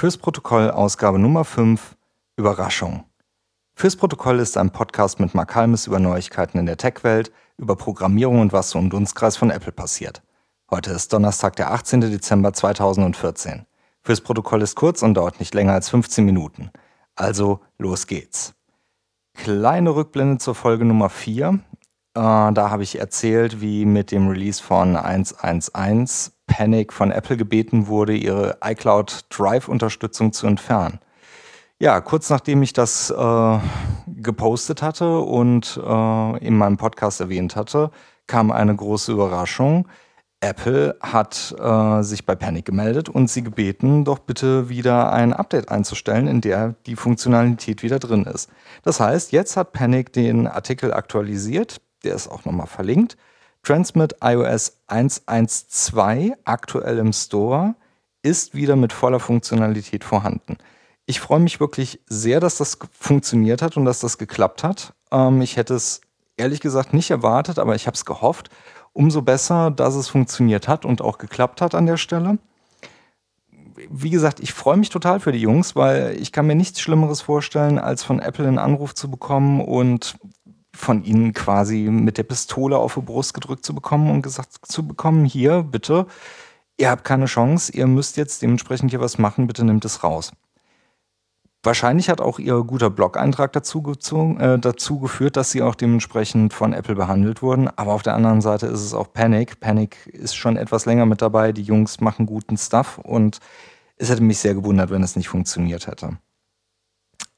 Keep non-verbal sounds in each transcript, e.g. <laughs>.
Fürs Protokoll Ausgabe Nummer 5 Überraschung. Fürs Protokoll ist ein Podcast mit Mark Halmes über Neuigkeiten in der Tech-Welt, über Programmierung und was so im Dunstkreis von Apple passiert. Heute ist Donnerstag, der 18. Dezember 2014. Fürs Protokoll ist kurz und dauert nicht länger als 15 Minuten. Also los geht's. Kleine Rückblende zur Folge Nummer 4. Äh, da habe ich erzählt, wie mit dem Release von 1.1.1 Panic von Apple gebeten wurde, ihre iCloud Drive-Unterstützung zu entfernen. Ja, kurz nachdem ich das äh, gepostet hatte und äh, in meinem Podcast erwähnt hatte, kam eine große Überraschung. Apple hat äh, sich bei Panic gemeldet und sie gebeten, doch bitte wieder ein Update einzustellen, in der die Funktionalität wieder drin ist. Das heißt, jetzt hat Panic den Artikel aktualisiert, der ist auch nochmal verlinkt. Transmit iOS 1.1.2 aktuell im Store ist wieder mit voller Funktionalität vorhanden. Ich freue mich wirklich sehr, dass das funktioniert hat und dass das geklappt hat. Ähm, ich hätte es ehrlich gesagt nicht erwartet, aber ich habe es gehofft. Umso besser, dass es funktioniert hat und auch geklappt hat an der Stelle. Wie gesagt, ich freue mich total für die Jungs, weil ich kann mir nichts Schlimmeres vorstellen, als von Apple einen Anruf zu bekommen und von ihnen quasi mit der Pistole auf die Brust gedrückt zu bekommen und gesagt zu bekommen, hier, bitte, ihr habt keine Chance, ihr müsst jetzt dementsprechend hier was machen, bitte nimmt es raus. Wahrscheinlich hat auch ihr guter Blog-Eintrag dazu, äh, dazu geführt, dass sie auch dementsprechend von Apple behandelt wurden. Aber auf der anderen Seite ist es auch Panic. Panic ist schon etwas länger mit dabei. Die Jungs machen guten Stuff und es hätte mich sehr gewundert, wenn es nicht funktioniert hätte.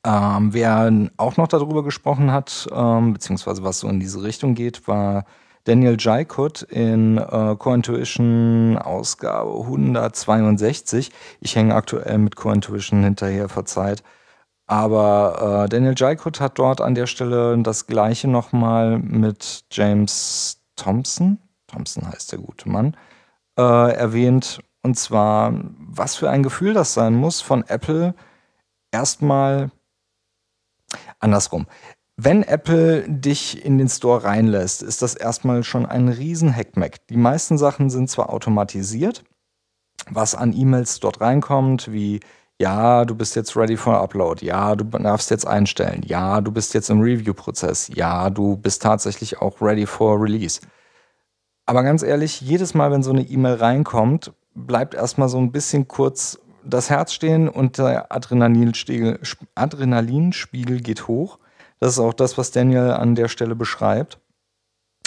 Ähm, wer auch noch darüber gesprochen hat, ähm, beziehungsweise was so in diese Richtung geht, war Daniel Jaikut in äh, CoIntuition Ausgabe 162. Ich hänge aktuell mit CoIntuition hinterher, verzeiht. Aber äh, Daniel Jaikut hat dort an der Stelle das gleiche nochmal mit James Thompson, Thompson heißt der gute Mann, äh, erwähnt. Und zwar, was für ein Gefühl das sein muss, von Apple erstmal andersrum. Wenn Apple dich in den Store reinlässt, ist das erstmal schon ein riesen Hackmack. Die meisten Sachen sind zwar automatisiert, was an E-Mails dort reinkommt, wie ja, du bist jetzt ready for Upload, ja, du darfst jetzt einstellen, ja, du bist jetzt im Review-Prozess, ja, du bist tatsächlich auch ready for Release. Aber ganz ehrlich, jedes Mal, wenn so eine E-Mail reinkommt, bleibt erstmal so ein bisschen kurz das Herz stehen und der Adrenalinspiegel, Adrenalinspiegel geht hoch. Das ist auch das, was Daniel an der Stelle beschreibt.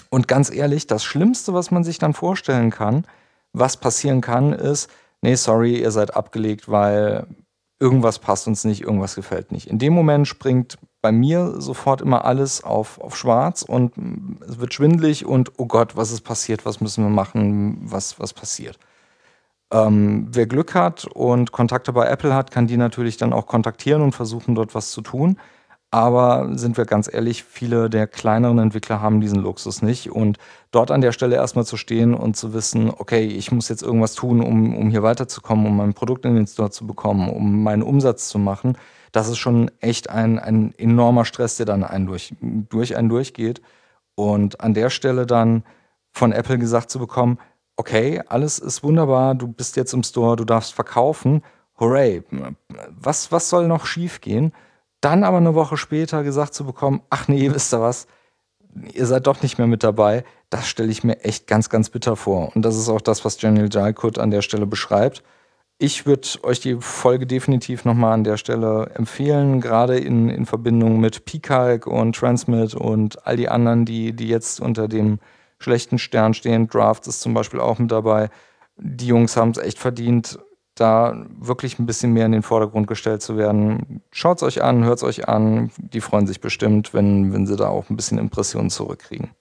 Und ganz ehrlich, das Schlimmste, was man sich dann vorstellen kann, was passieren kann, ist, nee, sorry, ihr seid abgelegt, weil irgendwas passt uns nicht, irgendwas gefällt nicht. In dem Moment springt bei mir sofort immer alles auf, auf schwarz und es wird schwindlig und oh Gott, was ist passiert, was müssen wir machen, was, was passiert. Ähm, wer Glück hat und Kontakte bei Apple hat, kann die natürlich dann auch kontaktieren und versuchen, dort was zu tun. Aber sind wir ganz ehrlich, viele der kleineren Entwickler haben diesen Luxus nicht. Und dort an der Stelle erstmal zu stehen und zu wissen, okay, ich muss jetzt irgendwas tun, um, um hier weiterzukommen, um mein Produkt in den Store zu bekommen, um meinen Umsatz zu machen, das ist schon echt ein, ein enormer Stress, der dann einen durch, durch einen durchgeht. Und an der Stelle dann von Apple gesagt zu bekommen, okay, alles ist wunderbar, du bist jetzt im Store, du darfst verkaufen, hooray, was, was soll noch schiefgehen? Dann aber eine Woche später gesagt zu bekommen, ach nee, <laughs> wisst ihr was, ihr seid doch nicht mehr mit dabei, das stelle ich mir echt ganz, ganz bitter vor. Und das ist auch das, was Daniel Jalkut an der Stelle beschreibt. Ich würde euch die Folge definitiv nochmal an der Stelle empfehlen, gerade in, in Verbindung mit Peacock und Transmit und all die anderen, die, die jetzt unter dem schlechten Stern stehen. Draft ist zum Beispiel auch mit dabei. Die Jungs haben es echt verdient, da wirklich ein bisschen mehr in den Vordergrund gestellt zu werden. Schaut es euch an, hört es euch an. Die freuen sich bestimmt, wenn, wenn sie da auch ein bisschen Impressionen zurückkriegen.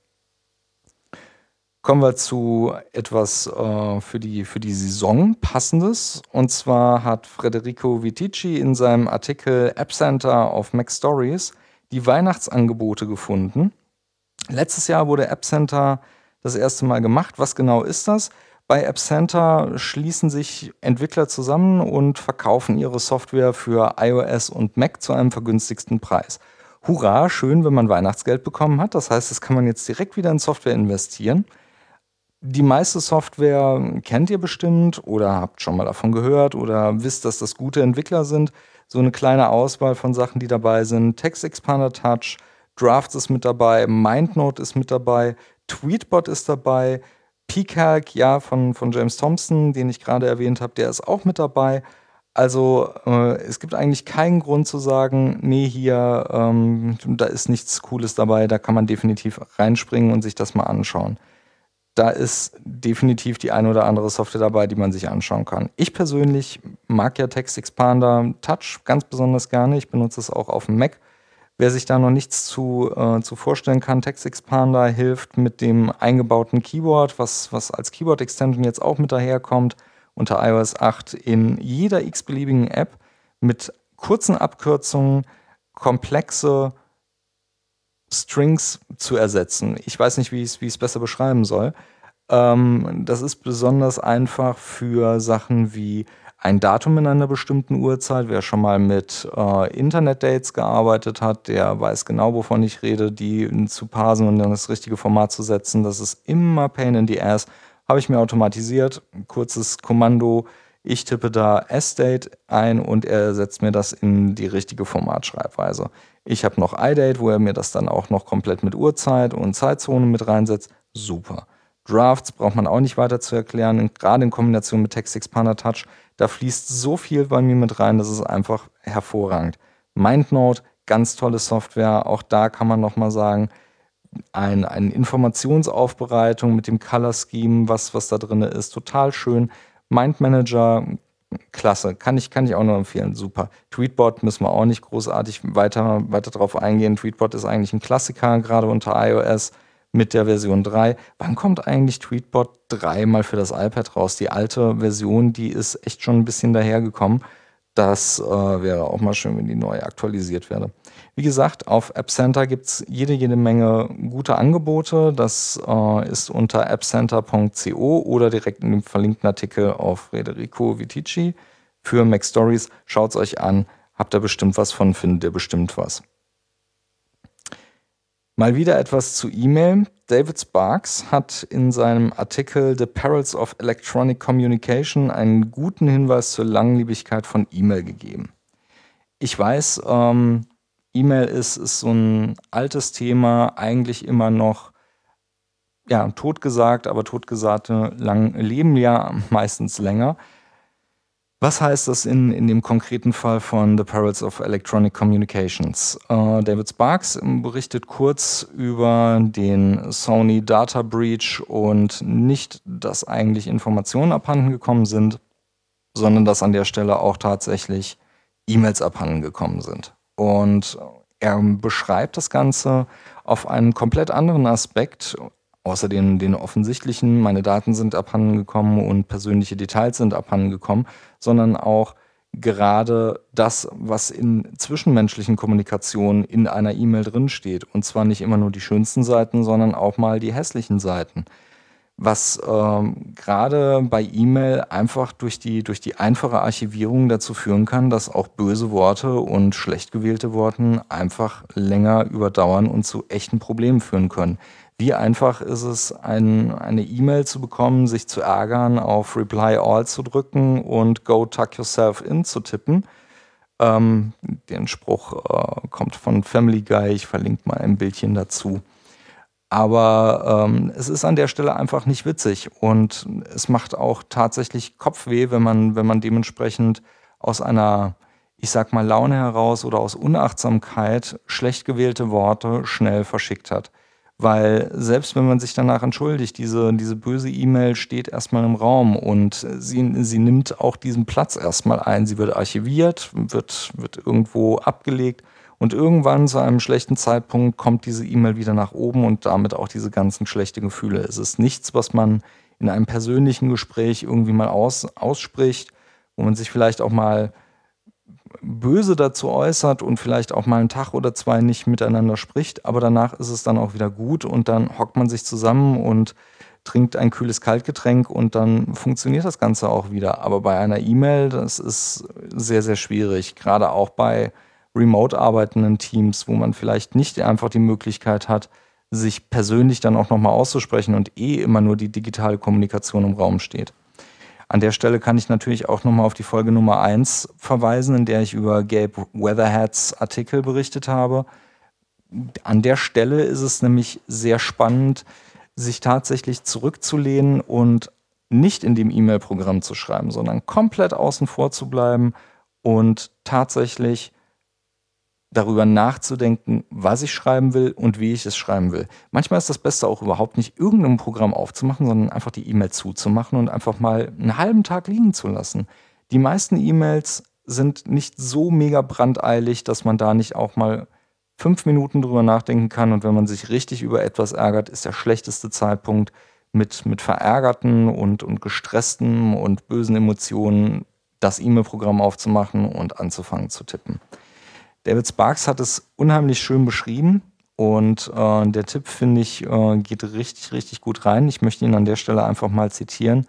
Kommen wir zu etwas äh, für, die, für die Saison passendes. Und zwar hat Federico Vitici in seinem Artikel App Center auf Mac Stories die Weihnachtsangebote gefunden. Letztes Jahr wurde App Center das erste Mal gemacht. Was genau ist das? Bei App Center schließen sich Entwickler zusammen und verkaufen ihre Software für iOS und Mac zu einem vergünstigsten Preis. Hurra, schön, wenn man Weihnachtsgeld bekommen hat. Das heißt, das kann man jetzt direkt wieder in Software investieren. Die meiste Software kennt ihr bestimmt oder habt schon mal davon gehört oder wisst, dass das gute Entwickler sind. So eine kleine Auswahl von Sachen, die dabei sind. Text Expander Touch, Drafts ist mit dabei, MindNote ist mit dabei, Tweetbot ist dabei, PCalc, ja, von, von James Thompson, den ich gerade erwähnt habe, der ist auch mit dabei. Also äh, es gibt eigentlich keinen Grund zu sagen, nee, hier, ähm, da ist nichts Cooles dabei, da kann man definitiv reinspringen und sich das mal anschauen. Da ist definitiv die eine oder andere Software dabei, die man sich anschauen kann. Ich persönlich mag ja Text Expander Touch ganz besonders gerne. Ich benutze es auch auf dem Mac. Wer sich da noch nichts zu, äh, zu vorstellen kann, Text Expander hilft mit dem eingebauten Keyboard, was, was als Keyboard-Extension jetzt auch mit daherkommt, unter iOS 8 in jeder x-beliebigen App mit kurzen Abkürzungen komplexe Strings zu ersetzen. Ich weiß nicht, wie ich es besser beschreiben soll. Ähm, das ist besonders einfach für Sachen wie ein Datum in einer bestimmten Uhrzeit. Wer schon mal mit äh, Internet-Dates gearbeitet hat, der weiß genau, wovon ich rede, die zu parsen und dann das richtige Format zu setzen. Das ist immer Pain in the Ass. Habe ich mir automatisiert. Kurzes Kommando. Ich tippe da S-Date ein und er setzt mir das in die richtige Formatschreibweise. Ich habe noch iDate, wo er mir das dann auch noch komplett mit Uhrzeit und Zeitzone mit reinsetzt. Super. Drafts braucht man auch nicht weiter zu erklären, gerade in Kombination mit Text Expander Touch. Da fließt so viel bei mir mit rein, das ist einfach hervorragend. MindNote, ganz tolle Software. Auch da kann man nochmal sagen, ein, eine Informationsaufbereitung mit dem Color Scheme, was, was da drin ist, total schön. Mind Manager, klasse, kann ich, kann ich auch nur empfehlen, super. Tweetbot müssen wir auch nicht großartig weiter, weiter drauf eingehen. Tweetbot ist eigentlich ein Klassiker, gerade unter iOS mit der Version 3. Wann kommt eigentlich Tweetbot 3 mal für das iPad raus? Die alte Version, die ist echt schon ein bisschen dahergekommen. Das äh, wäre auch mal schön, wenn die neu aktualisiert werde. Wie gesagt, auf App Center gibt es jede, jede Menge gute Angebote. Das äh, ist unter appcenter.co oder direkt in dem verlinkten Artikel auf Federico Vitici für Mac Stories. Schaut es euch an. Habt ihr bestimmt was von, findet ihr bestimmt was. Mal wieder etwas zu E-Mail. David Sparks hat in seinem Artikel The Perils of Electronic Communication einen guten Hinweis zur Langlebigkeit von E-Mail gegeben. Ich weiß, ähm, E-Mail ist, ist so ein altes Thema, eigentlich immer noch ja, totgesagt, aber totgesagte lang, leben ja meistens länger. Was heißt das in, in dem konkreten Fall von The Perils of Electronic Communications? Äh, David Sparks berichtet kurz über den Sony Data Breach und nicht, dass eigentlich Informationen abhanden gekommen sind, sondern dass an der Stelle auch tatsächlich E-Mails abhanden gekommen sind. Und er beschreibt das Ganze auf einen komplett anderen Aspekt, Außerdem den offensichtlichen, meine Daten sind abhanden gekommen und persönliche Details sind abhanden gekommen, sondern auch gerade das, was in zwischenmenschlichen Kommunikationen in einer E-Mail drinsteht. Und zwar nicht immer nur die schönsten Seiten, sondern auch mal die hässlichen Seiten. Was ähm, gerade bei E-Mail einfach durch die, durch die einfache Archivierung dazu führen kann, dass auch böse Worte und schlecht gewählte Worte einfach länger überdauern und zu echten Problemen führen können. Wie einfach ist es, ein, eine E-Mail zu bekommen, sich zu ärgern, auf Reply All zu drücken und Go Tuck Yourself In zu tippen. Ähm, den Spruch äh, kommt von Family Guy, ich verlinke mal ein Bildchen dazu. Aber ähm, es ist an der Stelle einfach nicht witzig und es macht auch tatsächlich Kopfweh, wenn man, wenn man dementsprechend aus einer, ich sag mal, Laune heraus oder aus Unachtsamkeit schlecht gewählte Worte schnell verschickt hat. Weil selbst wenn man sich danach entschuldigt, diese, diese böse E-Mail steht erstmal im Raum und sie, sie nimmt auch diesen Platz erstmal ein. Sie wird archiviert, wird, wird irgendwo abgelegt und irgendwann zu einem schlechten Zeitpunkt kommt diese E-Mail wieder nach oben und damit auch diese ganzen schlechten Gefühle. Es ist nichts, was man in einem persönlichen Gespräch irgendwie mal aus, ausspricht, wo man sich vielleicht auch mal böse dazu äußert und vielleicht auch mal einen Tag oder zwei nicht miteinander spricht, aber danach ist es dann auch wieder gut und dann hockt man sich zusammen und trinkt ein kühles Kaltgetränk und dann funktioniert das Ganze auch wieder. Aber bei einer E-Mail, das ist sehr, sehr schwierig, gerade auch bei remote arbeitenden Teams, wo man vielleicht nicht einfach die Möglichkeit hat, sich persönlich dann auch nochmal auszusprechen und eh immer nur die digitale Kommunikation im Raum steht. An der Stelle kann ich natürlich auch nochmal auf die Folge Nummer 1 verweisen, in der ich über Gabe Weatherheads Artikel berichtet habe. An der Stelle ist es nämlich sehr spannend, sich tatsächlich zurückzulehnen und nicht in dem E-Mail-Programm zu schreiben, sondern komplett außen vor zu bleiben und tatsächlich darüber nachzudenken, was ich schreiben will und wie ich es schreiben will. Manchmal ist das Beste auch überhaupt nicht irgendein Programm aufzumachen, sondern einfach die E-Mail zuzumachen und einfach mal einen halben Tag liegen zu lassen. Die meisten E-Mails sind nicht so mega brandeilig, dass man da nicht auch mal fünf Minuten drüber nachdenken kann. Und wenn man sich richtig über etwas ärgert, ist der schlechteste Zeitpunkt, mit, mit verärgerten und, und gestressten und bösen Emotionen das E-Mail-Programm aufzumachen und anzufangen zu tippen. David Sparks hat es unheimlich schön beschrieben und äh, der Tipp, finde ich, äh, geht richtig, richtig gut rein. Ich möchte ihn an der Stelle einfach mal zitieren.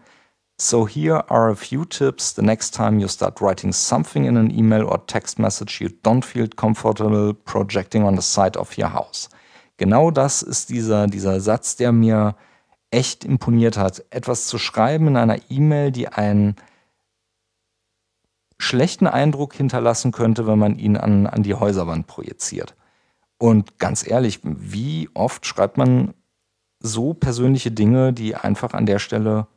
So here are a few tips the next time you start writing something in an email or text message you don't feel comfortable projecting on the side of your house. Genau das ist dieser, dieser Satz, der mir echt imponiert hat. Etwas zu schreiben in einer E-Mail, die einen schlechten Eindruck hinterlassen könnte, wenn man ihn an, an die Häuserwand projiziert. Und ganz ehrlich, wie oft schreibt man so persönliche Dinge, die einfach an der Stelle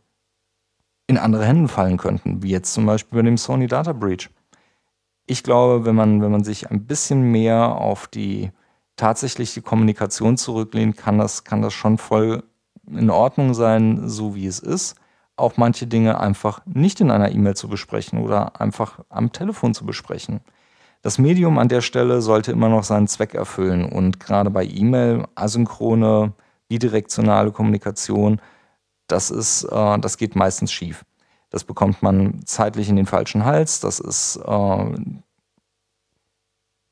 in andere Hände fallen könnten, wie jetzt zum Beispiel bei dem Sony Data Breach. Ich glaube, wenn man, wenn man sich ein bisschen mehr auf die tatsächliche Kommunikation zurücklehnt, kann das, kann das schon voll in Ordnung sein, so wie es ist auch manche Dinge einfach nicht in einer E-Mail zu besprechen oder einfach am Telefon zu besprechen. Das Medium an der Stelle sollte immer noch seinen Zweck erfüllen und gerade bei E-Mail, asynchrone, bidirektionale Kommunikation, das ist, äh, das geht meistens schief. Das bekommt man zeitlich in den falschen Hals. Das ist, äh,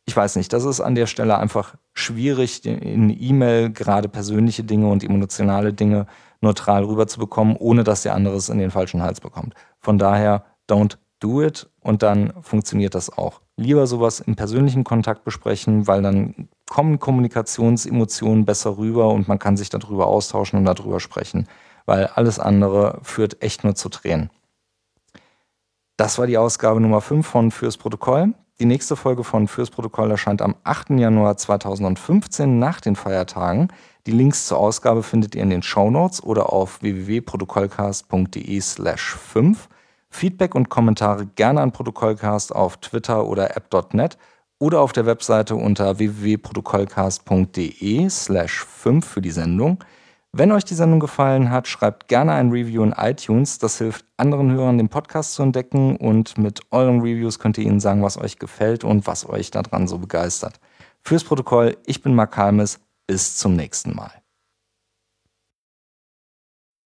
ich weiß nicht, das ist an der Stelle einfach schwierig, in E-Mail gerade persönliche Dinge und emotionale Dinge neutral rüberzubekommen, ohne dass der andere es in den falschen Hals bekommt. Von daher, don't do it und dann funktioniert das auch. Lieber sowas im persönlichen Kontakt besprechen, weil dann kommen Kommunikationsemotionen besser rüber und man kann sich darüber austauschen und darüber sprechen, weil alles andere führt echt nur zu Tränen. Das war die Ausgabe Nummer 5 von Fürs Protokoll. Die nächste Folge von Fürs Protokoll erscheint am 8. Januar 2015 nach den Feiertagen. Die Links zur Ausgabe findet ihr in den Show Notes oder auf www.protokollcast.de slash 5. Feedback und Kommentare gerne an Protokollcast auf Twitter oder app.net oder auf der Webseite unter www.protokollcast.de slash 5 für die Sendung. Wenn euch die Sendung gefallen hat, schreibt gerne ein Review in iTunes. Das hilft anderen Hörern, den Podcast zu entdecken und mit euren Reviews könnt ihr ihnen sagen, was euch gefällt und was euch daran so begeistert. Fürs Protokoll, ich bin Mark Halmes. Bis zum nächsten Mal.